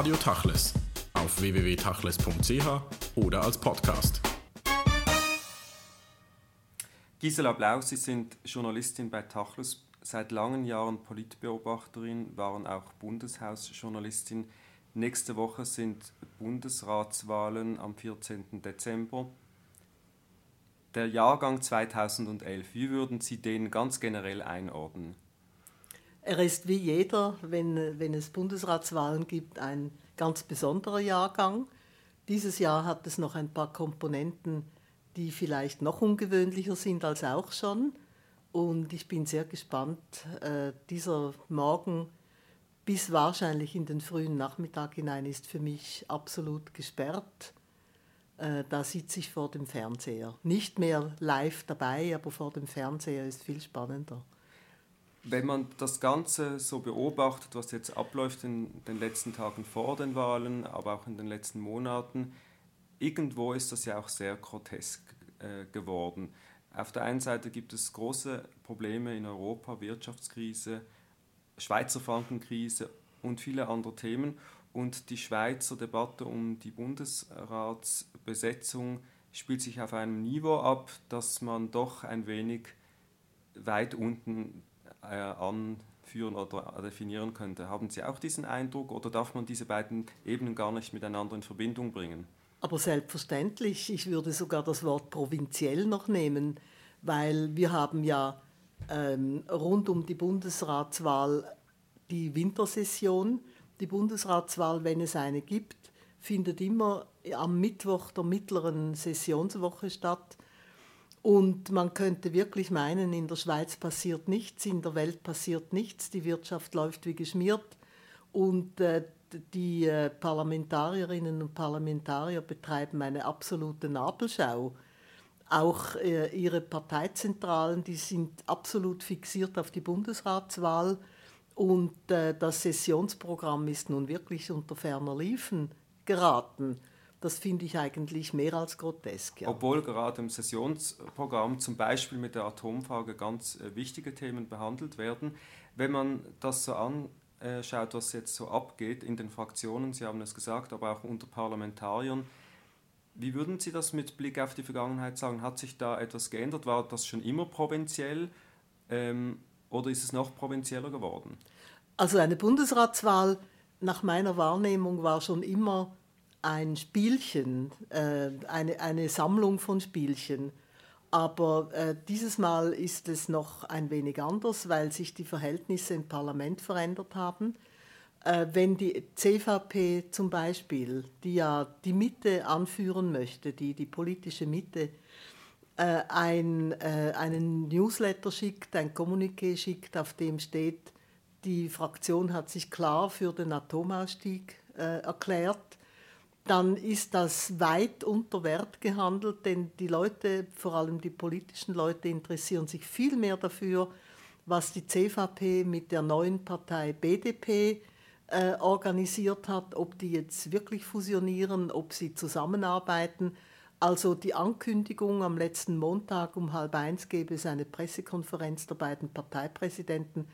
Radio Tachles auf www.tachles.ch oder als Podcast. Gisela Blau, Sie sind Journalistin bei Tachles, seit langen Jahren Politbeobachterin, waren auch Bundeshausjournalistin. Nächste Woche sind Bundesratswahlen am 14. Dezember. Der Jahrgang 2011, wie würden Sie den ganz generell einordnen? Er ist wie jeder, wenn, wenn es Bundesratswahlen gibt, ein ganz besonderer Jahrgang. Dieses Jahr hat es noch ein paar Komponenten, die vielleicht noch ungewöhnlicher sind als auch schon. Und ich bin sehr gespannt. Äh, dieser Morgen bis wahrscheinlich in den frühen Nachmittag hinein ist für mich absolut gesperrt. Äh, da sitze ich vor dem Fernseher. Nicht mehr live dabei, aber vor dem Fernseher ist viel spannender. Wenn man das Ganze so beobachtet, was jetzt abläuft in den letzten Tagen vor den Wahlen, aber auch in den letzten Monaten, irgendwo ist das ja auch sehr grotesk äh, geworden. Auf der einen Seite gibt es große Probleme in Europa, Wirtschaftskrise, Schweizer Frankenkrise und viele andere Themen. Und die Schweizer Debatte um die Bundesratsbesetzung spielt sich auf einem Niveau ab, dass man doch ein wenig weit unten anführen oder definieren könnte. Haben Sie auch diesen Eindruck oder darf man diese beiden Ebenen gar nicht miteinander in Verbindung bringen? Aber selbstverständlich, ich würde sogar das Wort provinziell noch nehmen, weil wir haben ja ähm, rund um die Bundesratswahl die Wintersession. Die Bundesratswahl, wenn es eine gibt, findet immer am Mittwoch der mittleren Sessionswoche statt. Und man könnte wirklich meinen, in der Schweiz passiert nichts, in der Welt passiert nichts, die Wirtschaft läuft wie geschmiert und äh, die äh, Parlamentarierinnen und Parlamentarier betreiben eine absolute Nabelschau. Auch äh, ihre Parteizentralen, die sind absolut fixiert auf die Bundesratswahl und äh, das Sessionsprogramm ist nun wirklich unter ferner Liefen geraten. Das finde ich eigentlich mehr als grotesk. Ja. Obwohl gerade im Sessionsprogramm zum Beispiel mit der Atomfrage ganz äh, wichtige Themen behandelt werden. Wenn man das so anschaut, was jetzt so abgeht in den Fraktionen, Sie haben es gesagt, aber auch unter Parlamentariern, wie würden Sie das mit Blick auf die Vergangenheit sagen? Hat sich da etwas geändert? War das schon immer provinziell ähm, oder ist es noch provinzieller geworden? Also eine Bundesratswahl nach meiner Wahrnehmung war schon immer ein Spielchen, äh, eine, eine Sammlung von Spielchen. Aber äh, dieses Mal ist es noch ein wenig anders, weil sich die Verhältnisse im Parlament verändert haben. Äh, wenn die CVP zum Beispiel, die ja die Mitte anführen möchte, die, die politische Mitte, äh, ein, äh, einen Newsletter schickt, ein Kommuniqué schickt, auf dem steht, die Fraktion hat sich klar für den Atomausstieg äh, erklärt, dann ist das weit unter Wert gehandelt, denn die Leute, vor allem die politischen Leute, interessieren sich viel mehr dafür, was die CVP mit der neuen Partei BDP äh, organisiert hat, ob die jetzt wirklich fusionieren, ob sie zusammenarbeiten. Also die Ankündigung am letzten Montag um halb eins gäbe es eine Pressekonferenz der beiden Parteipräsidenten,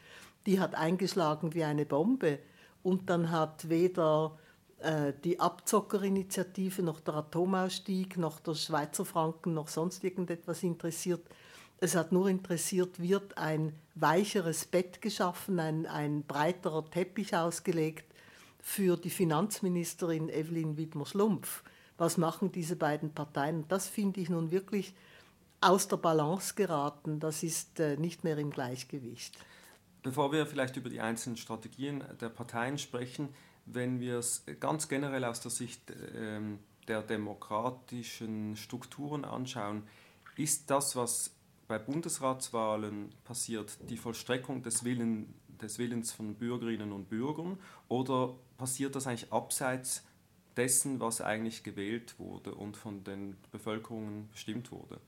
die hat eingeschlagen wie eine Bombe. Und dann hat weder die Abzockerinitiative, noch der Atomausstieg, noch der Schweizer Franken, noch sonst irgendetwas interessiert. Es hat nur interessiert, wird ein weicheres Bett geschaffen, ein, ein breiterer Teppich ausgelegt für die Finanzministerin Evelyn Widmer-Schlumpf. Was machen diese beiden Parteien? Das finde ich nun wirklich aus der Balance geraten. Das ist äh, nicht mehr im Gleichgewicht. Bevor wir vielleicht über die einzelnen Strategien der Parteien sprechen, wenn wir es ganz generell aus der Sicht ähm, der demokratischen Strukturen anschauen, ist das, was bei Bundesratswahlen passiert, die Vollstreckung des, Willen, des Willens von Bürgerinnen und Bürgern oder passiert das eigentlich abseits dessen, was eigentlich gewählt wurde und von den Bevölkerungen bestimmt wurde?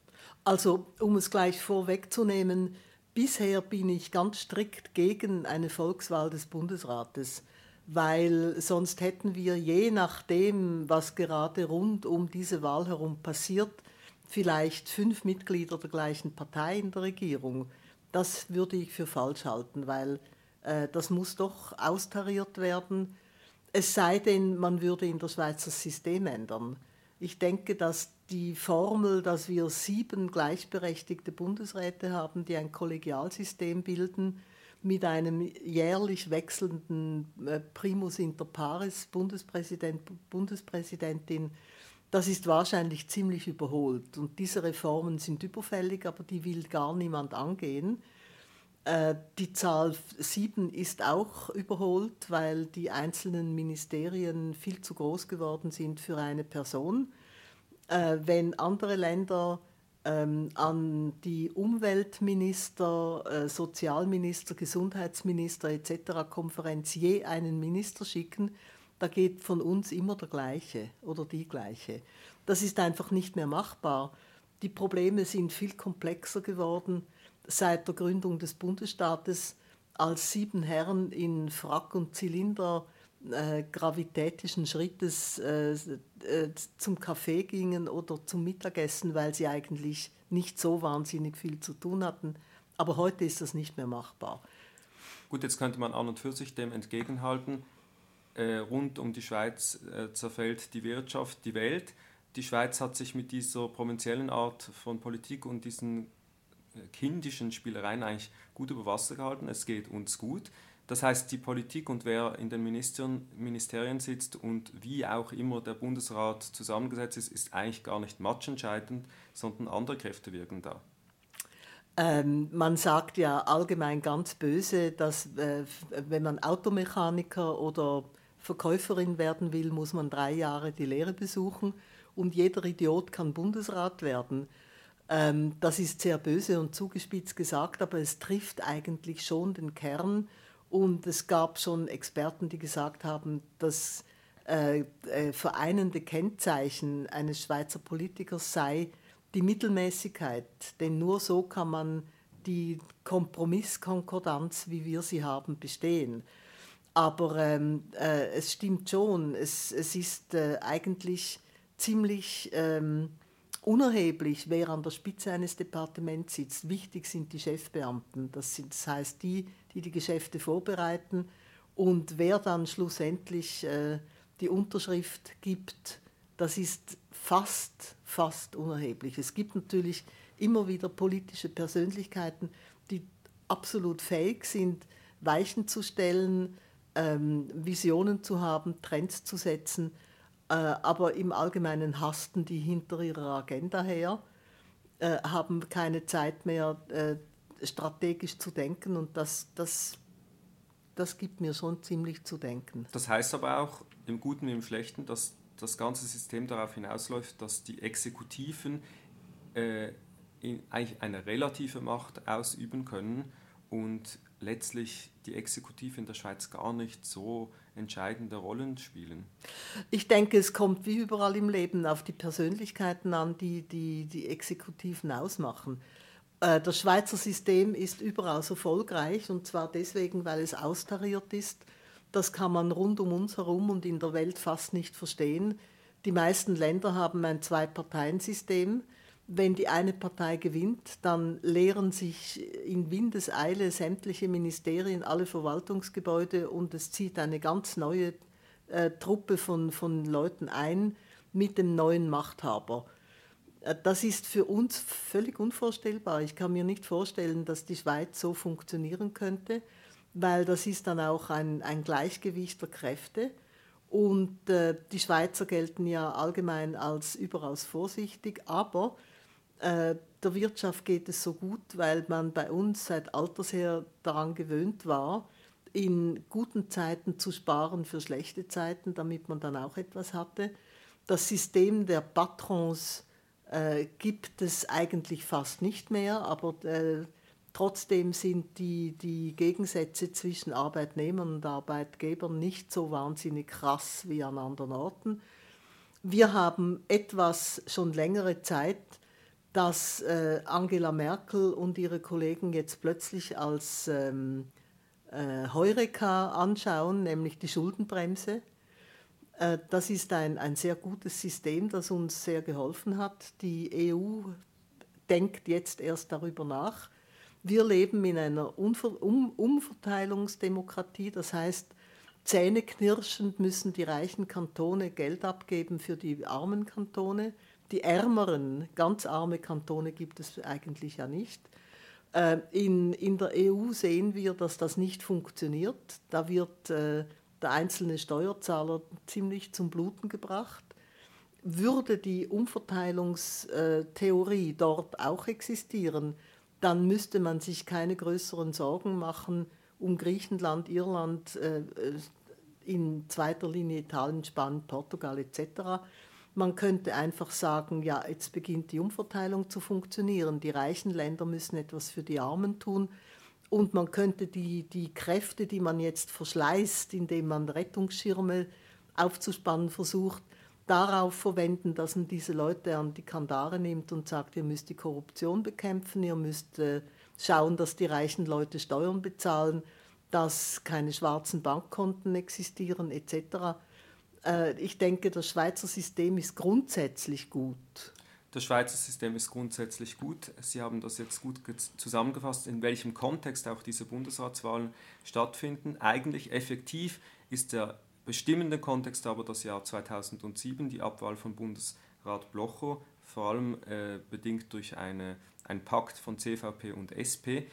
Also, um es gleich vorwegzunehmen, bisher bin ich ganz strikt gegen eine Volkswahl des Bundesrates weil sonst hätten wir je nachdem, was gerade rund um diese Wahl herum passiert, vielleicht fünf Mitglieder der gleichen Partei in der Regierung. Das würde ich für falsch halten, weil äh, das muss doch austariert werden. Es sei denn, man würde in der Schweiz das System ändern. Ich denke, dass die Formel, dass wir sieben gleichberechtigte Bundesräte haben, die ein Kollegialsystem bilden, mit einem jährlich wechselnden äh, Primus inter pares, Bundespräsident, Bundespräsidentin, das ist wahrscheinlich ziemlich überholt. Und diese Reformen sind überfällig, aber die will gar niemand angehen. Äh, die Zahl sieben ist auch überholt, weil die einzelnen Ministerien viel zu groß geworden sind für eine Person. Äh, wenn andere Länder ähm, an die Umweltminister, äh, Sozialminister, Gesundheitsminister etc. Konferenz je einen Minister schicken, da geht von uns immer der gleiche oder die gleiche. Das ist einfach nicht mehr machbar. Die Probleme sind viel komplexer geworden seit der Gründung des Bundesstaates, als sieben Herren in Frack und Zylinder äh, gravitätischen Schrittes äh, äh, zum Kaffee gingen oder zum Mittagessen, weil sie eigentlich nicht so wahnsinnig viel zu tun hatten. Aber heute ist das nicht mehr machbar. Gut, jetzt könnte man an und für sich dem entgegenhalten. Äh, rund um die Schweiz äh, zerfällt die Wirtschaft, die Welt. Die Schweiz hat sich mit dieser provinziellen Art von Politik und diesen äh, kindischen Spielereien eigentlich gut über Wasser gehalten. Es geht uns gut. Das heißt, die Politik und wer in den Ministerien, Ministerien sitzt und wie auch immer der Bundesrat zusammengesetzt ist, ist eigentlich gar nicht matchentscheidend, sondern andere Kräfte wirken da. Ähm, man sagt ja allgemein ganz böse, dass äh, wenn man Automechaniker oder Verkäuferin werden will, muss man drei Jahre die Lehre besuchen und jeder Idiot kann Bundesrat werden. Ähm, das ist sehr böse und zugespitzt gesagt, aber es trifft eigentlich schon den Kern und es gab schon Experten, die gesagt haben, das äh, äh, vereinende Kennzeichen eines Schweizer Politikers sei die Mittelmäßigkeit. Denn nur so kann man die Kompromisskonkordanz, wie wir sie haben, bestehen. Aber ähm, äh, es stimmt schon, es, es ist äh, eigentlich ziemlich ähm, unerheblich, wer an der Spitze eines Departements sitzt. Wichtig sind die Chefbeamten, das, sind, das heißt die, die die Geschäfte vorbereiten und wer dann schlussendlich äh, die Unterschrift gibt, das ist fast, fast unerheblich. Es gibt natürlich immer wieder politische Persönlichkeiten, die absolut fähig sind, Weichen zu stellen, ähm, Visionen zu haben, Trends zu setzen, aber im Allgemeinen hasten die hinter ihrer Agenda her, äh, haben keine Zeit mehr, äh, strategisch zu denken und das, das, das gibt mir schon ziemlich zu denken. Das heißt aber auch im Guten wie im Schlechten, dass das ganze System darauf hinausläuft, dass die Exekutiven äh, eigentlich eine relative Macht ausüben können und letztlich die Exekutive in der Schweiz gar nicht so entscheidende Rollen spielen? Ich denke, es kommt wie überall im Leben auf die Persönlichkeiten an, die die, die Exekutiven ausmachen. Äh, das Schweizer System ist überaus erfolgreich und zwar deswegen, weil es austariert ist. Das kann man rund um uns herum und in der Welt fast nicht verstehen. Die meisten Länder haben ein Zwei-Parteien-System. Wenn die eine Partei gewinnt, dann leeren sich in Windeseile sämtliche Ministerien, alle Verwaltungsgebäude und es zieht eine ganz neue äh, Truppe von, von Leuten ein mit dem neuen Machthaber. Äh, das ist für uns völlig unvorstellbar. Ich kann mir nicht vorstellen, dass die Schweiz so funktionieren könnte, weil das ist dann auch ein, ein Gleichgewicht der Kräfte. Und äh, die Schweizer gelten ja allgemein als überaus vorsichtig, aber äh, der Wirtschaft geht es so gut, weil man bei uns seit alters her daran gewöhnt war, in guten Zeiten zu sparen für schlechte Zeiten, damit man dann auch etwas hatte. Das System der Patrons äh, gibt es eigentlich fast nicht mehr, aber äh, trotzdem sind die, die Gegensätze zwischen Arbeitnehmern und Arbeitgebern nicht so wahnsinnig krass wie an anderen Orten. Wir haben etwas schon längere Zeit, dass äh, Angela Merkel und ihre Kollegen jetzt plötzlich als ähm, äh, Heureka anschauen, nämlich die Schuldenbremse. Äh, das ist ein, ein sehr gutes System, das uns sehr geholfen hat. Die EU denkt jetzt erst darüber nach. Wir leben in einer Umver um Umverteilungsdemokratie, das heißt, zähneknirschend müssen die reichen Kantone Geld abgeben für die armen Kantone. Die ärmeren, ganz arme Kantone gibt es eigentlich ja nicht. Äh, in, in der EU sehen wir, dass das nicht funktioniert. Da wird äh, der einzelne Steuerzahler ziemlich zum Bluten gebracht. Würde die Umverteilungstheorie dort auch existieren, dann müsste man sich keine größeren Sorgen machen um Griechenland, Irland, äh, in zweiter Linie Italien, Spanien, Portugal etc. Man könnte einfach sagen, ja, jetzt beginnt die Umverteilung zu funktionieren. Die reichen Länder müssen etwas für die Armen tun. Und man könnte die, die Kräfte, die man jetzt verschleißt, indem man Rettungsschirme aufzuspannen versucht, darauf verwenden, dass man diese Leute an die Kandare nimmt und sagt, ihr müsst die Korruption bekämpfen, ihr müsst äh, schauen, dass die reichen Leute Steuern bezahlen, dass keine schwarzen Bankkonten existieren etc. Äh, ich denke, das Schweizer System ist grundsätzlich gut. Das Schweizer System ist grundsätzlich gut. Sie haben das jetzt gut zusammengefasst, in welchem Kontext auch diese Bundesratswahlen stattfinden. Eigentlich effektiv ist der bestimmende Kontext aber das Jahr 2007, die Abwahl von Bundesrat Blocher, vor allem äh, bedingt durch eine, einen Pakt von CVP und SP.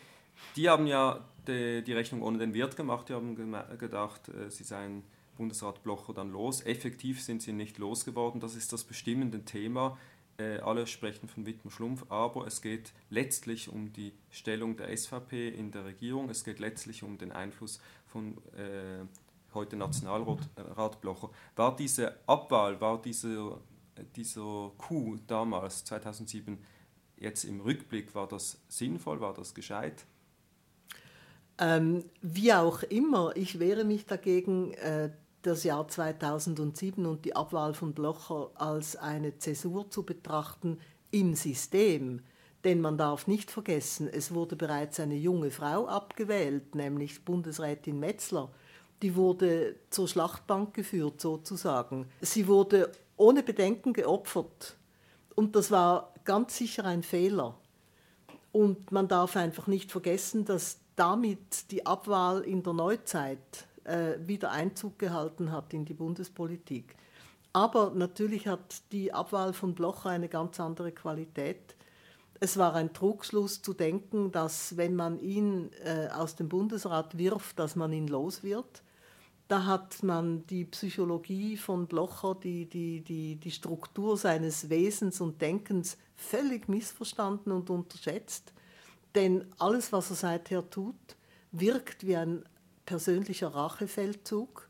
Die haben ja die, die Rechnung ohne den Wert gemacht, die haben gedacht, äh, sie seien Bundesrat Blocher dann los. Effektiv sind sie nicht losgeworden, das ist das bestimmende Thema. Äh, alle sprechen von Wittmer Schlumpf, aber es geht letztlich um die Stellung der SVP in der Regierung, es geht letztlich um den Einfluss von äh, heute Nationalrat Blocher. War diese Abwahl, war dieser, dieser Coup damals, 2007, jetzt im Rückblick, war das sinnvoll, war das gescheit? Ähm, wie auch immer, ich wehre mich dagegen, äh, das Jahr 2007 und die Abwahl von Blocher als eine Zäsur zu betrachten im System. Denn man darf nicht vergessen, es wurde bereits eine junge Frau abgewählt, nämlich Bundesrätin Metzler. Die wurde zur Schlachtbank geführt sozusagen. Sie wurde ohne Bedenken geopfert. Und das war ganz sicher ein Fehler. Und man darf einfach nicht vergessen, dass damit die Abwahl in der Neuzeit äh, wieder Einzug gehalten hat in die Bundespolitik. Aber natürlich hat die Abwahl von Blocher eine ganz andere Qualität. Es war ein Trugschluss zu denken, dass wenn man ihn äh, aus dem Bundesrat wirft, dass man ihn los wird. Da hat man die Psychologie von Blocher, die, die, die, die Struktur seines Wesens und Denkens völlig missverstanden und unterschätzt. Denn alles, was er seither tut, wirkt wie ein persönlicher Rachefeldzug.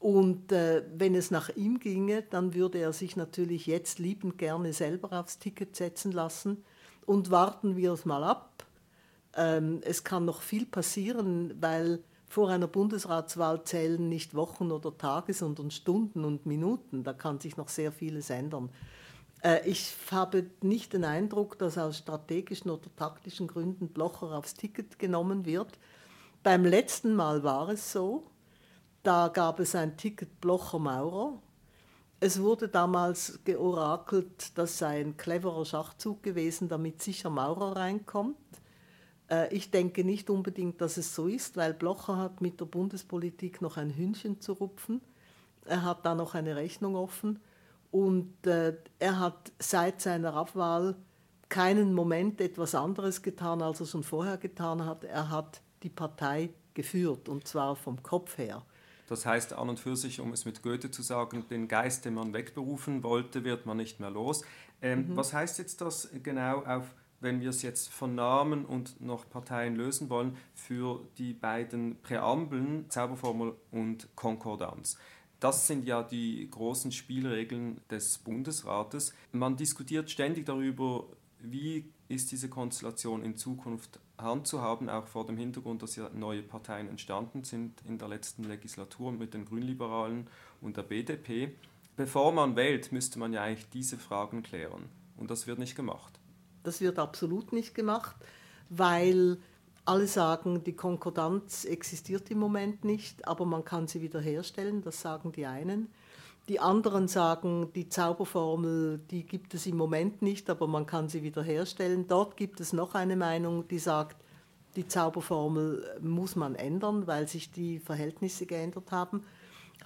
Und äh, wenn es nach ihm ginge, dann würde er sich natürlich jetzt liebend gerne selber aufs Ticket setzen lassen. Und warten wir es mal ab. Ähm, es kann noch viel passieren, weil vor einer Bundesratswahl zählen nicht Wochen oder Tage, sondern Stunden und Minuten. Da kann sich noch sehr vieles ändern. Äh, ich habe nicht den Eindruck, dass aus strategischen oder taktischen Gründen Blocher aufs Ticket genommen wird. Beim letzten Mal war es so, da gab es ein Ticket Blocher-Maurer. Es wurde damals georakelt, das sei ein cleverer Schachzug gewesen, damit sicher Maurer reinkommt. Äh, ich denke nicht unbedingt, dass es so ist, weil Blocher hat mit der Bundespolitik noch ein Hühnchen zu rupfen. Er hat da noch eine Rechnung offen. Und äh, er hat seit seiner Abwahl keinen Moment etwas anderes getan, als er schon vorher getan hat. Er hat die Partei geführt und zwar vom Kopf her. Das heißt an und für sich, um es mit Goethe zu sagen, den Geist, den man wegberufen wollte, wird man nicht mehr los. Ähm, mhm. Was heißt jetzt das genau auf, wenn wir es jetzt von Namen und noch Parteien lösen wollen, für die beiden Präambeln, Zauberformel und Konkordanz? Das sind ja die großen Spielregeln des Bundesrates. Man diskutiert ständig darüber, wie ist diese Konstellation in Zukunft handzuhaben, auch vor dem Hintergrund, dass ja neue Parteien entstanden sind in der letzten Legislatur mit den Grünliberalen und der BDP. Bevor man wählt, müsste man ja eigentlich diese Fragen klären. Und das wird nicht gemacht. Das wird absolut nicht gemacht, weil alle sagen, die Konkordanz existiert im Moment nicht, aber man kann sie wiederherstellen, das sagen die einen. Die anderen sagen, die Zauberformel, die gibt es im Moment nicht, aber man kann sie wiederherstellen. Dort gibt es noch eine Meinung, die sagt, Die Zauberformel muss man ändern, weil sich die Verhältnisse geändert haben.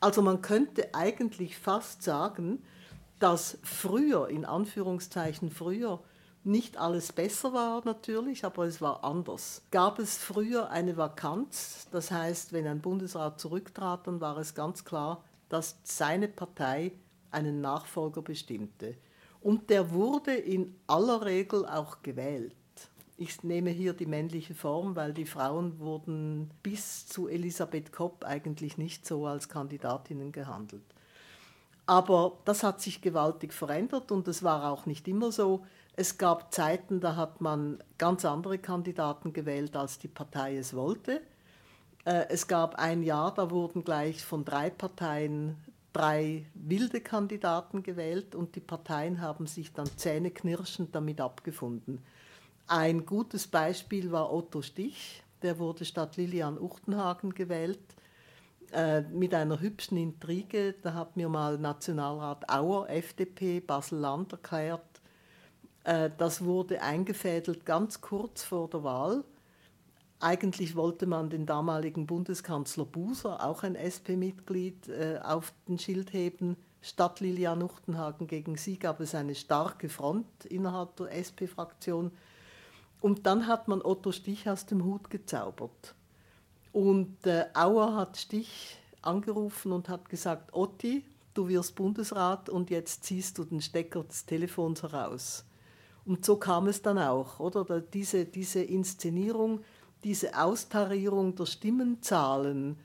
Also man könnte eigentlich fast sagen, dass früher, in Anführungszeichen früher, nicht alles besser war natürlich, aber es war anders. Gab es früher eine Vakanz, das heißt, wenn ein Bundesrat zurücktrat, dann war es ganz klar, dass seine Partei einen Nachfolger bestimmte. Und der wurde in aller Regel auch gewählt. Ich nehme hier die männliche Form, weil die Frauen wurden bis zu Elisabeth Kopp eigentlich nicht so als Kandidatinnen gehandelt. Aber das hat sich gewaltig verändert und es war auch nicht immer so. Es gab Zeiten, da hat man ganz andere Kandidaten gewählt, als die Partei es wollte. Äh, es gab ein Jahr, da wurden gleich von drei Parteien drei wilde Kandidaten gewählt und die Parteien haben sich dann zähneknirschend damit abgefunden. Ein gutes Beispiel war Otto Stich, der wurde statt Lilian Uchtenhagen gewählt äh, mit einer hübschen Intrige. Da hat mir mal Nationalrat Auer, FDP, Basel-Land erklärt, äh, das wurde eingefädelt ganz kurz vor der Wahl. Eigentlich wollte man den damaligen Bundeskanzler Buser, auch ein SP-Mitglied, äh, auf den Schild heben. Statt Lilian Uchtenhagen gegen sie gab es eine starke Front innerhalb der SP-Fraktion. Und dann hat man Otto Stich aus dem Hut gezaubert. Und äh, Auer hat Stich angerufen und hat gesagt, Otti, du wirst Bundesrat und jetzt ziehst du den Stecker des Telefons heraus. Und so kam es dann auch, oder? Diese, diese Inszenierung, diese Austarierung der Stimmenzahlen,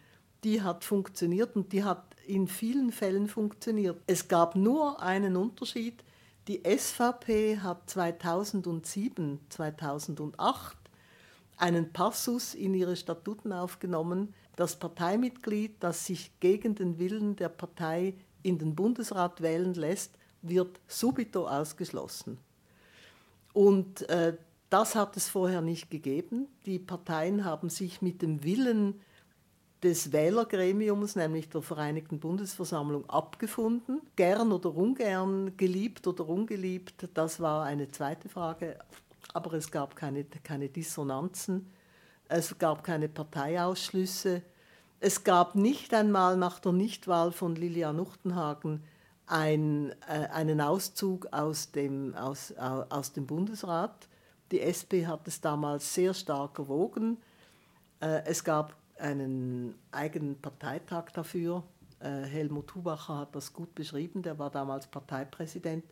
die hat funktioniert und die hat in vielen Fällen funktioniert. Es gab nur einen Unterschied. Die SVP hat 2007, 2008 einen Passus in ihre Statuten aufgenommen, das Parteimitglied, das sich gegen den Willen der Partei in den Bundesrat wählen lässt, wird subito ausgeschlossen. Und äh, das hat es vorher nicht gegeben. Die Parteien haben sich mit dem Willen des Wählergremiums, nämlich der Vereinigten Bundesversammlung, abgefunden. Gern oder ungern, geliebt oder ungeliebt, das war eine zweite Frage. Aber es gab keine, keine Dissonanzen, es gab keine Parteiausschlüsse. Es gab nicht einmal nach der Nichtwahl von Lilian Uchtenhagen ein, äh, einen Auszug aus dem, aus, aus dem Bundesrat. Die SP hat es damals sehr stark erwogen. Äh, es gab einen eigenen Parteitag dafür. Äh, Helmut Hubacher hat das gut beschrieben, der war damals Parteipräsident.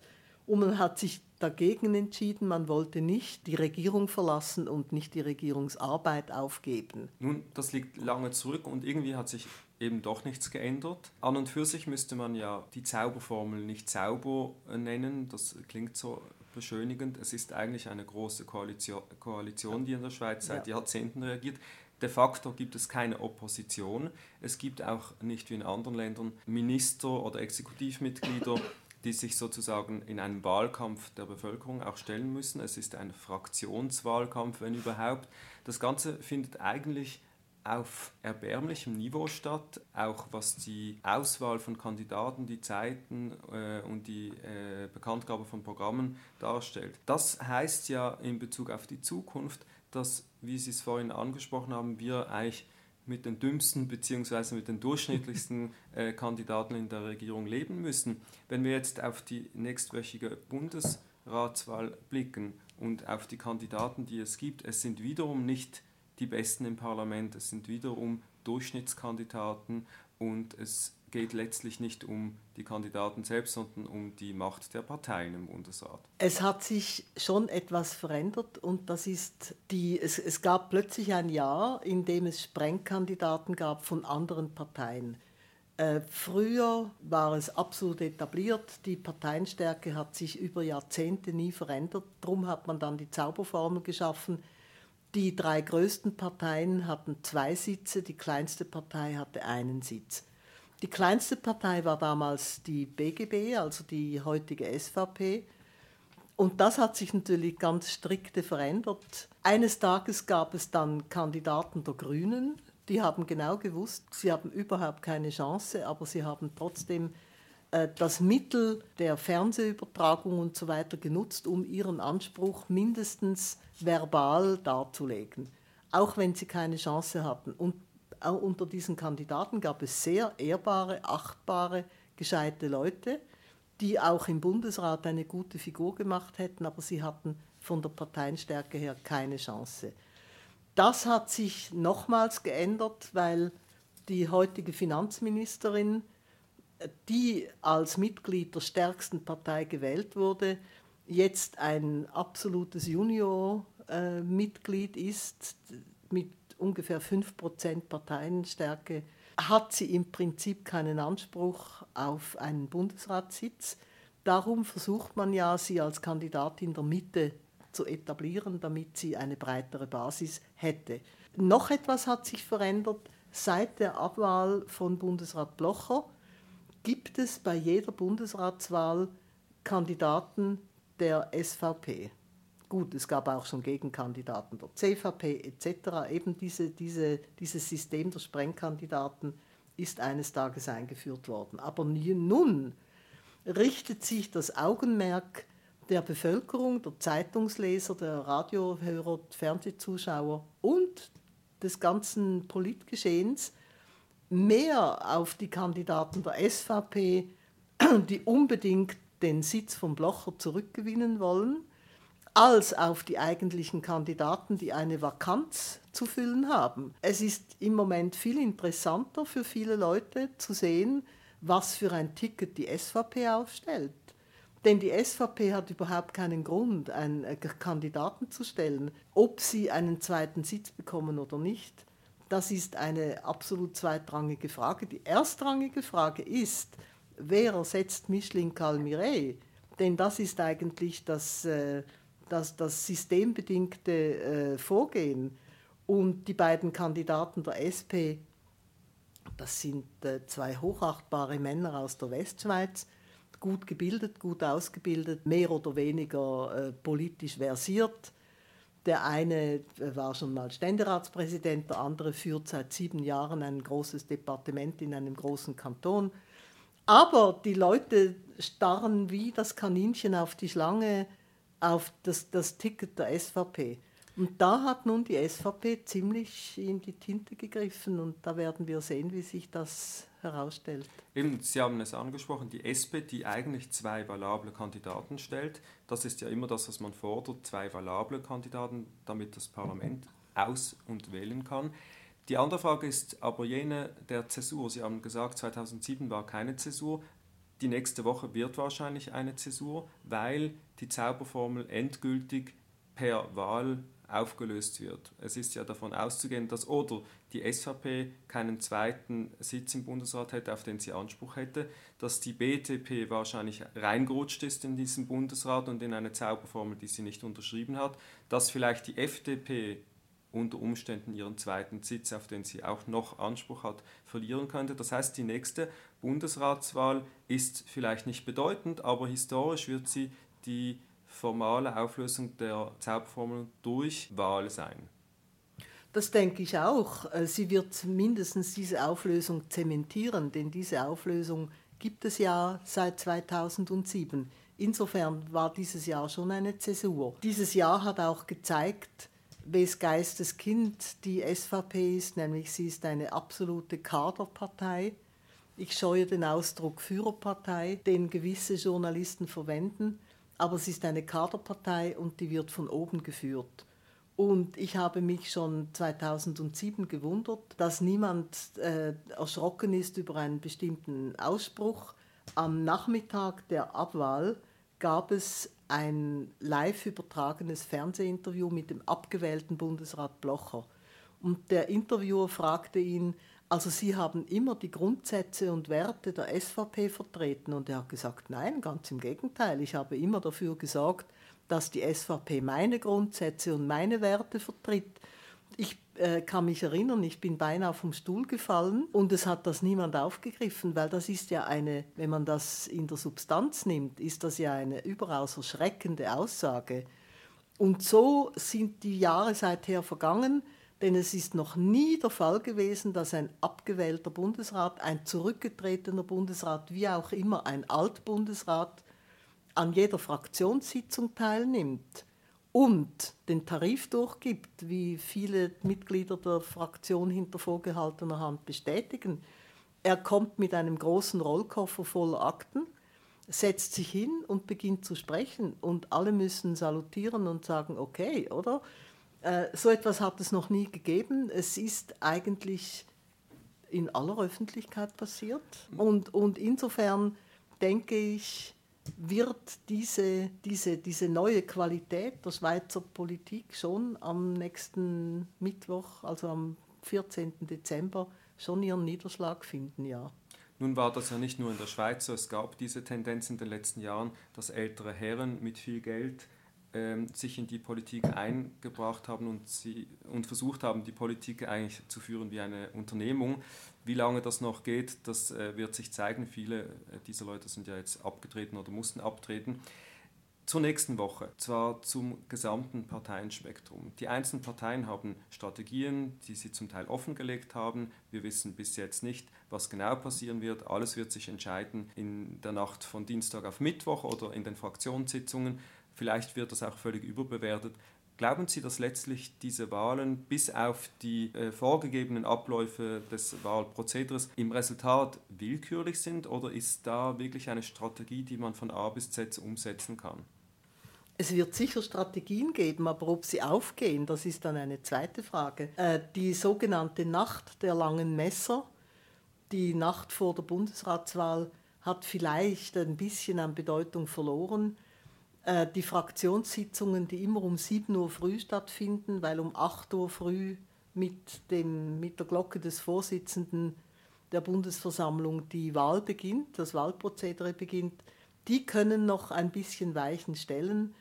Und man hat sich dagegen entschieden, man wollte nicht die Regierung verlassen und nicht die Regierungsarbeit aufgeben. Nun, das liegt lange zurück und irgendwie hat sich eben doch nichts geändert. An und für sich müsste man ja die Zauberformel nicht Zauber nennen, das klingt so beschönigend. Es ist eigentlich eine große Koalition, Koalition die in der Schweiz seit ja. Jahrzehnten reagiert. De facto gibt es keine Opposition. Es gibt auch nicht wie in anderen Ländern Minister oder Exekutivmitglieder, die sich sozusagen in einem Wahlkampf der Bevölkerung auch stellen müssen. Es ist ein Fraktionswahlkampf, wenn überhaupt. Das Ganze findet eigentlich auf erbärmlichem Niveau statt, auch was die Auswahl von Kandidaten, die Zeiten äh, und die äh, Bekanntgabe von Programmen darstellt. Das heißt ja in Bezug auf die Zukunft, dass, wie Sie es vorhin angesprochen haben, wir eigentlich mit den dümmsten bzw. mit den durchschnittlichsten äh, Kandidaten in der Regierung leben müssen. Wenn wir jetzt auf die nächstwöchige Bundesratswahl blicken und auf die Kandidaten, die es gibt, es sind wiederum nicht die Besten im Parlament. Es sind wiederum Durchschnittskandidaten und es geht letztlich nicht um die Kandidaten selbst, sondern um die Macht der Parteien im Bundesrat. Es hat sich schon etwas verändert und das ist die, es, es gab plötzlich ein Jahr, in dem es Sprengkandidaten gab von anderen Parteien. Äh, früher war es absolut etabliert, die Parteienstärke hat sich über Jahrzehnte nie verändert, darum hat man dann die Zauberformel geschaffen, die drei größten Parteien hatten zwei Sitze, die kleinste Partei hatte einen Sitz. Die kleinste Partei war damals die BGB, also die heutige SVP. Und das hat sich natürlich ganz strikte verändert. Eines Tages gab es dann Kandidaten der Grünen, die haben genau gewusst, sie haben überhaupt keine Chance, aber sie haben trotzdem das Mittel der Fernsehübertragung und so weiter genutzt, um ihren Anspruch mindestens verbal darzulegen. auch wenn sie keine Chance hatten. Und auch unter diesen Kandidaten gab es sehr ehrbare, achtbare, gescheite Leute, die auch im Bundesrat eine gute Figur gemacht hätten, aber sie hatten von der Parteienstärke her keine Chance. Das hat sich nochmals geändert, weil die heutige Finanzministerin, die als Mitglied der stärksten Partei gewählt wurde, jetzt ein absolutes Junior-Mitglied ist mit ungefähr 5% Parteienstärke, hat sie im Prinzip keinen Anspruch auf einen Bundesratssitz. Darum versucht man ja, sie als Kandidatin der Mitte zu etablieren, damit sie eine breitere Basis hätte. Noch etwas hat sich verändert. Seit der Abwahl von Bundesrat Blocher gibt es bei jeder Bundesratswahl Kandidaten der SVP. Gut, es gab auch schon Gegenkandidaten der CVP etc. Eben diese, diese, dieses System der Sprengkandidaten ist eines Tages eingeführt worden. Aber nun richtet sich das Augenmerk der Bevölkerung, der Zeitungsleser, der Radiohörer, Fernsehzuschauer und des ganzen Politgeschehens mehr auf die Kandidaten der SVP, die unbedingt den Sitz von Blocher zurückgewinnen wollen, als auf die eigentlichen Kandidaten, die eine Vakanz zu füllen haben. Es ist im Moment viel interessanter für viele Leute zu sehen, was für ein Ticket die SVP aufstellt. Denn die SVP hat überhaupt keinen Grund, einen äh, Kandidaten zu stellen. Ob sie einen zweiten Sitz bekommen oder nicht, das ist eine absolut zweitrangige Frage. Die erstrangige Frage ist, wer ersetzt Micheline Calmiret? Denn das ist eigentlich das, äh, das, das systembedingte äh, Vorgehen. Und die beiden Kandidaten der SP, das sind zwei hochachtbare Männer aus der Westschweiz, gut gebildet, gut ausgebildet, mehr oder weniger äh, politisch versiert. Der eine äh, war schon mal Ständeratspräsident, der andere führt seit sieben Jahren ein großes Departement in einem großen Kanton. Aber die Leute starren wie das Kaninchen auf die Schlange auf das, das Ticket der SVP. Und da hat nun die SVP ziemlich in die Tinte gegriffen und da werden wir sehen, wie sich das herausstellt. Eben, Sie haben es angesprochen, die SP, die eigentlich zwei valable Kandidaten stellt. Das ist ja immer das, was man fordert, zwei valable Kandidaten, damit das Parlament aus- und wählen kann. Die andere Frage ist aber jene der Zäsur. Sie haben gesagt, 2007 war keine Zäsur. Die nächste Woche wird wahrscheinlich eine Zäsur, weil die Zauberformel endgültig per Wahl aufgelöst wird. Es ist ja davon auszugehen, dass oder die SVP keinen zweiten Sitz im Bundesrat hätte, auf den sie Anspruch hätte, dass die BTP wahrscheinlich reingerutscht ist in diesen Bundesrat und in eine Zauberformel, die sie nicht unterschrieben hat, dass vielleicht die FDP unter Umständen ihren zweiten Sitz, auf den sie auch noch Anspruch hat, verlieren könnte. Das heißt, die nächste Bundesratswahl ist vielleicht nicht bedeutend, aber historisch wird sie die formale Auflösung der Zauberformel durch Wahl sein. Das denke ich auch. Äh, sie wird mindestens diese Auflösung zementieren, denn diese Auflösung gibt es ja seit 2007. Insofern war dieses Jahr schon eine Zäsur. Dieses Jahr hat auch gezeigt, wes Geistes Kind die SVP ist, nämlich sie ist eine absolute Kaderpartei. Ich scheue den Ausdruck Führerpartei, den gewisse Journalisten verwenden aber es ist eine Kaderpartei und die wird von oben geführt. Und ich habe mich schon 2007 gewundert, dass niemand äh, erschrocken ist über einen bestimmten Ausspruch. Am Nachmittag der Abwahl gab es ein live übertragenes Fernsehinterview mit dem abgewählten Bundesrat Blocher. Und der Interviewer fragte ihn, also Sie haben immer die Grundsätze und Werte der SVP vertreten und er hat gesagt, nein, ganz im Gegenteil, ich habe immer dafür gesorgt, dass die SVP meine Grundsätze und meine Werte vertritt. Ich äh, kann mich erinnern, ich bin beinahe vom Stuhl gefallen und es hat das niemand aufgegriffen, weil das ist ja eine, wenn man das in der Substanz nimmt, ist das ja eine überaus erschreckende Aussage. Und so sind die Jahre seither vergangen. Denn es ist noch nie der Fall gewesen, dass ein abgewählter Bundesrat, ein zurückgetretener Bundesrat, wie auch immer ein Altbundesrat, an jeder Fraktionssitzung teilnimmt und den Tarif durchgibt, wie viele Mitglieder der Fraktion hinter vorgehaltener Hand bestätigen. Er kommt mit einem großen Rollkoffer voller Akten, setzt sich hin und beginnt zu sprechen und alle müssen salutieren und sagen, okay, oder? Äh, so etwas hat es noch nie gegeben. Es ist eigentlich in aller Öffentlichkeit passiert und, und insofern denke ich, wird diese, diese, diese neue Qualität der Schweizer Politik schon am nächsten Mittwoch, also am 14. Dezember, schon ihren Niederschlag finden, ja. Nun war das ja nicht nur in der Schweiz so, es gab diese Tendenz in den letzten Jahren, dass ältere Herren mit viel Geld sich in die Politik eingebracht haben und, sie, und versucht haben, die Politik eigentlich zu führen wie eine Unternehmung. Wie lange das noch geht, das äh, wird sich zeigen. Viele äh, dieser Leute sind ja jetzt abgetreten oder mussten abtreten. Zur nächsten Woche, zwar zum gesamten Parteienspektrum. Die einzelnen Parteien haben Strategien, die sie zum Teil offengelegt haben. Wir wissen bis jetzt nicht, was genau passieren wird. Alles wird sich entscheiden in der Nacht von Dienstag auf Mittwoch oder in den Fraktionssitzungen. Vielleicht wird das auch völlig überbewertet. Glauben Sie, dass letztlich diese Wahlen bis auf die äh, vorgegebenen Abläufe des Wahlprozederes im Resultat willkürlich sind oder ist da wirklich eine Strategie, die man von A bis Z umsetzen kann? Es wird sicher Strategien geben, aber ob sie aufgehen, das ist dann eine zweite Frage. Äh, die sogenannte Nacht der langen Messer, die Nacht vor der Bundesratswahl, hat vielleicht ein bisschen an Bedeutung verloren die Fraktionssitzungen, die immer um 7 Uhr früh stattfinden, weil um 8 Uhr früh mit, dem, mit der Glocke des Vorsitzenden der Bundesversammlung die Wahl beginnt, das Wahlprozedere beginnt, die können noch ein bisschen Weichen stellen.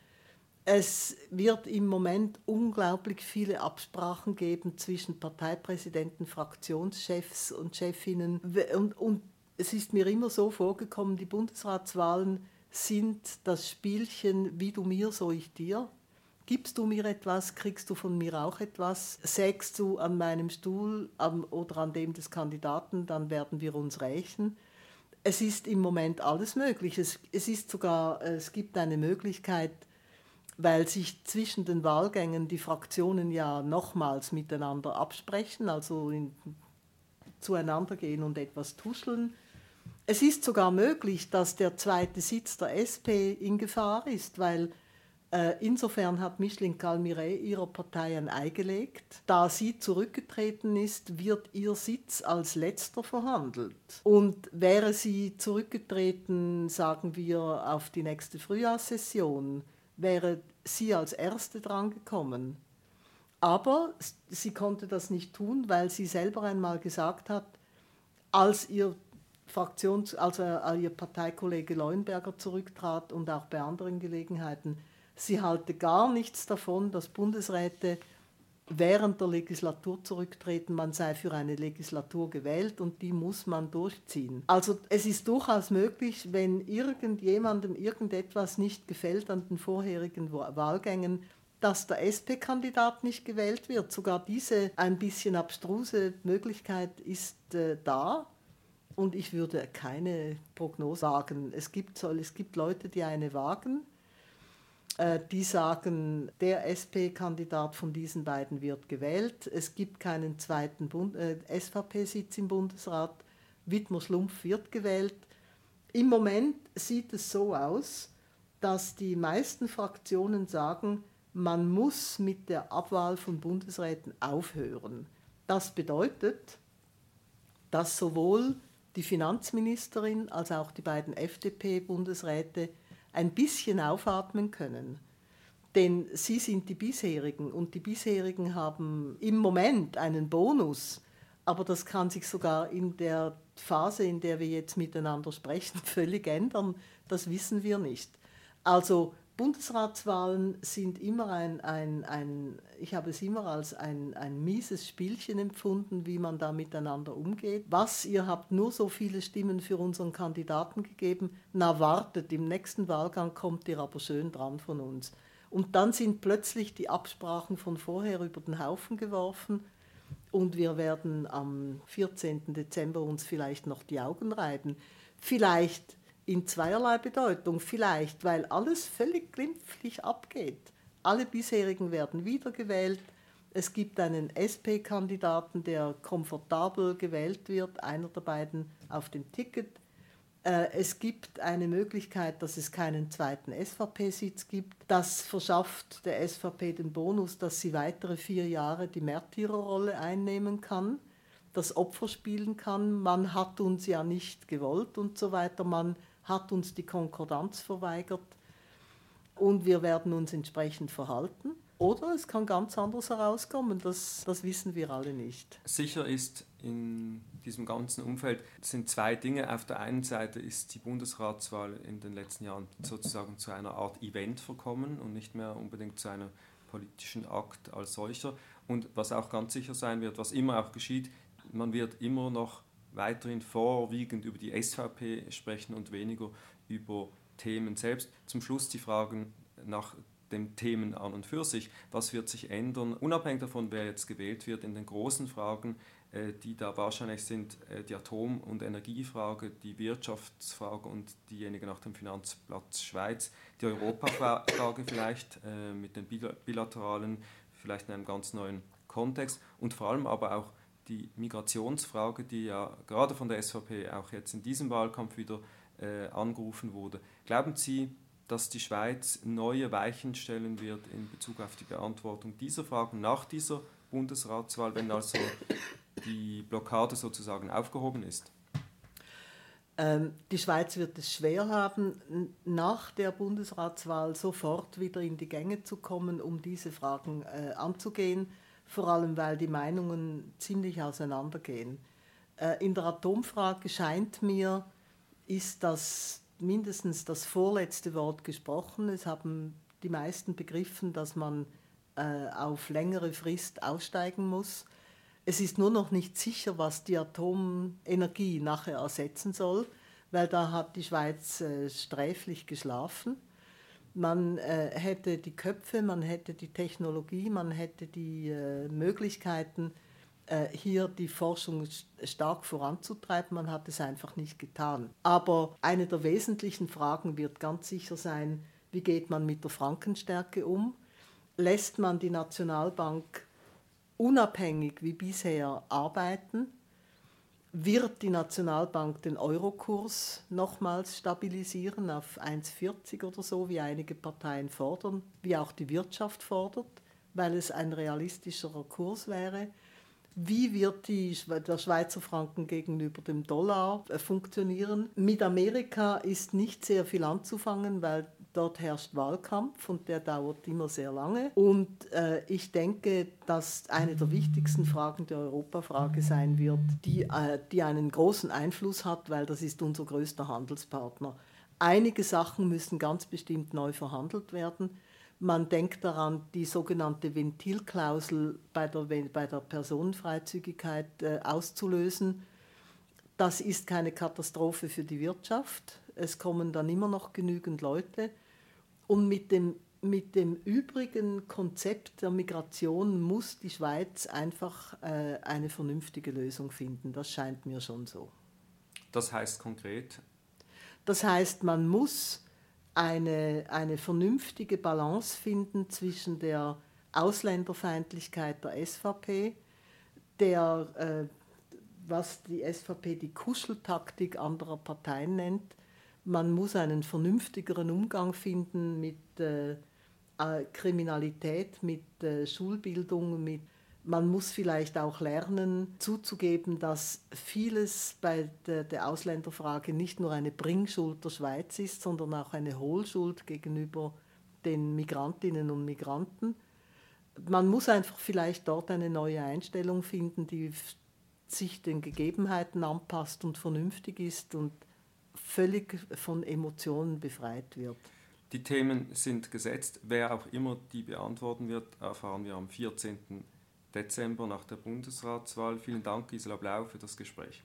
Es wird im Moment unglaublich viele Absprachen geben zwischen Parteipräsidenten, Fraktionschefs und Chefinnen. Und, und es ist mir immer so vorgekommen, die Bundesratswahlen sind das Spielchen, wie du mir, so ich dir. Gibst du mir etwas, kriegst du von mir auch etwas. Sägst du an meinem Stuhl an, oder an dem des Kandidaten, dann werden wir uns rächen. Es ist im Moment alles möglich. Es, es ist sogar, es gibt eine Möglichkeit, weil sich zwischen den Wahlgängen die Fraktionen ja nochmals miteinander absprechen, also in, zueinander gehen und etwas tuscheln es ist sogar möglich, dass der zweite Sitz der SP in Gefahr ist, weil äh, insofern hat Micheline Calmiret ihrer Partei ein Ei gelegt. Da sie zurückgetreten ist, wird ihr Sitz als letzter verhandelt. Und wäre sie zurückgetreten, sagen wir, auf die nächste Frühjahrssession, wäre sie als Erste drangekommen. Aber sie konnte das nicht tun, weil sie selber einmal gesagt hat, als ihr Fraktions-, also äh, ihr Parteikollege Leuenberger zurücktrat und auch bei anderen Gelegenheiten, sie halte gar nichts davon, dass Bundesräte während der Legislatur zurücktreten, man sei für eine Legislatur gewählt und die muss man durchziehen. Also es ist durchaus möglich, wenn irgendjemandem irgendetwas nicht gefällt an den vorherigen Wahlgängen, dass der SP-Kandidat nicht gewählt wird. Sogar diese ein bisschen abstruse Möglichkeit ist äh, da. Und ich würde keine Prognose sagen. Es gibt, es gibt Leute, die eine wagen, äh, die sagen, der SP-Kandidat von diesen beiden wird gewählt. Es gibt keinen zweiten äh, SVP-Sitz im Bundesrat. Wittmer Schlumpf wird gewählt. Im Moment sieht es so aus, dass die meisten Fraktionen sagen, man muss mit der Abwahl von Bundesräten aufhören. Das bedeutet, dass sowohl die Finanzministerin als auch die beiden FDP-Bundesräte ein bisschen aufatmen können. Denn sie sind die bisherigen und die bisherigen haben im Moment einen Bonus, aber das kann sich sogar in der Phase, in der wir jetzt miteinander sprechen, völlig ändern. Das wissen wir nicht. Also Bundesratswahlen sind immer ein, ein, ein ich habe es immer als ein, ein mieses Spielchen empfunden, wie man da miteinander umgeht. Was, ihr habt nur so viele Stimmen für unseren Kandidaten gegeben, na wartet, im nächsten Wahlgang kommt ihr aber schön dran von uns. Und dann sind plötzlich die Absprachen von vorher über den Haufen geworfen und wir werden am 14. Dezember uns vielleicht noch die Augen reiben. Vielleicht in zweierlei Bedeutung. Vielleicht, weil alles völlig glimpflich abgeht. Alle bisherigen werden wiedergewählt. Es gibt einen SP-Kandidaten, der komfortabel gewählt wird, einer der beiden auf dem Ticket. Äh, es gibt eine Möglichkeit, dass es keinen zweiten SVP-Sitz gibt. Das verschafft der SVP den Bonus, dass sie weitere vier Jahre die Märtyrerrolle einnehmen kann, das Opfer spielen kann. Man hat uns ja nicht gewollt und so weiter. Man hat uns die Konkordanz verweigert und wir werden uns entsprechend verhalten. Oder es kann ganz anders herauskommen, das, das wissen wir alle nicht. Sicher ist in diesem ganzen Umfeld sind zwei Dinge. Auf der einen Seite ist die Bundesratswahl in den letzten Jahren sozusagen zu einer Art Event verkommen und nicht mehr unbedingt zu einem politischen Akt als solcher. Und was auch ganz sicher sein wird, was immer auch geschieht, man wird immer noch weiterhin vorwiegend über die SVP sprechen und weniger über Themen selbst. Zum Schluss die Fragen nach den Themen an und für sich. Was wird sich ändern, unabhängig davon, wer jetzt gewählt wird, in den großen Fragen, äh, die da wahrscheinlich sind, äh, die Atom- und Energiefrage, die Wirtschaftsfrage und diejenige nach dem Finanzplatz Schweiz, die Europafrage vielleicht äh, mit den bilateralen, vielleicht in einem ganz neuen Kontext und vor allem aber auch die Migrationsfrage, die ja gerade von der SVP auch jetzt in diesem Wahlkampf wieder angerufen wurde. Glauben Sie, dass die Schweiz neue Weichen stellen wird in Bezug auf die Beantwortung dieser Fragen nach dieser Bundesratswahl, wenn also die Blockade sozusagen aufgehoben ist? Ähm, die Schweiz wird es schwer haben, nach der Bundesratswahl sofort wieder in die Gänge zu kommen, um diese Fragen äh, anzugehen, vor allem weil die Meinungen ziemlich auseinandergehen. Äh, in der Atomfrage scheint mir, ist das mindestens das vorletzte Wort gesprochen. Es haben die meisten begriffen, dass man äh, auf längere Frist aussteigen muss. Es ist nur noch nicht sicher, was die Atomenergie nachher ersetzen soll, weil da hat die Schweiz äh, sträflich geschlafen. Man äh, hätte die Köpfe, man hätte die Technologie, man hätte die äh, Möglichkeiten, äh, hier die Forschung stark voranzutreiben. Man hat es einfach nicht getan. Aber eine der wesentlichen Fragen wird ganz sicher sein, wie geht man mit der Frankenstärke um? Lässt man die Nationalbank unabhängig wie bisher arbeiten? Wird die Nationalbank den Eurokurs nochmals stabilisieren auf 1,40 oder so, wie einige Parteien fordern, wie auch die Wirtschaft fordert, weil es ein realistischerer Kurs wäre? Wie wird die, der Schweizer Franken gegenüber dem Dollar äh, funktionieren? Mit Amerika ist nicht sehr viel anzufangen, weil dort herrscht Wahlkampf und der dauert immer sehr lange. Und äh, ich denke, dass eine der wichtigsten Fragen der Europafrage sein wird, die, äh, die einen großen Einfluss hat, weil das ist unser größter Handelspartner. Einige Sachen müssen ganz bestimmt neu verhandelt werden. Man denkt daran, die sogenannte Ventilklausel bei der, bei der Personenfreizügigkeit äh, auszulösen. Das ist keine Katastrophe für die Wirtschaft. Es kommen dann immer noch genügend Leute. Und mit dem, mit dem übrigen Konzept der Migration muss die Schweiz einfach äh, eine vernünftige Lösung finden. Das scheint mir schon so. Das heißt konkret? Das heißt, man muss eine, eine vernünftige Balance finden zwischen der Ausländerfeindlichkeit der SVP, der, äh, was die SVP die Kuscheltaktik anderer Parteien nennt. Man muss einen vernünftigeren Umgang finden mit äh, äh Kriminalität, mit äh, Schulbildung, mit man muss vielleicht auch lernen, zuzugeben, dass vieles bei der, der, Ausländerfrage nicht nur eine Bringschuld der Schweiz ist, sondern auch eine Hohlschuld gegenüber den Migrantinnen und Migranten. Man muss einfach vielleicht dort eine neue Einstellung finden, die sich den Gegebenheiten anpasst und vernünftig ist und völlig von Emotionen befreit wird. Die Themen sind gesetzt. Wer auch immer die beantworten wird, erfahren wir am 14. Dezember nach der Bundesratswahl. Vielen Dank, Gisela Blau, für das Gespräch.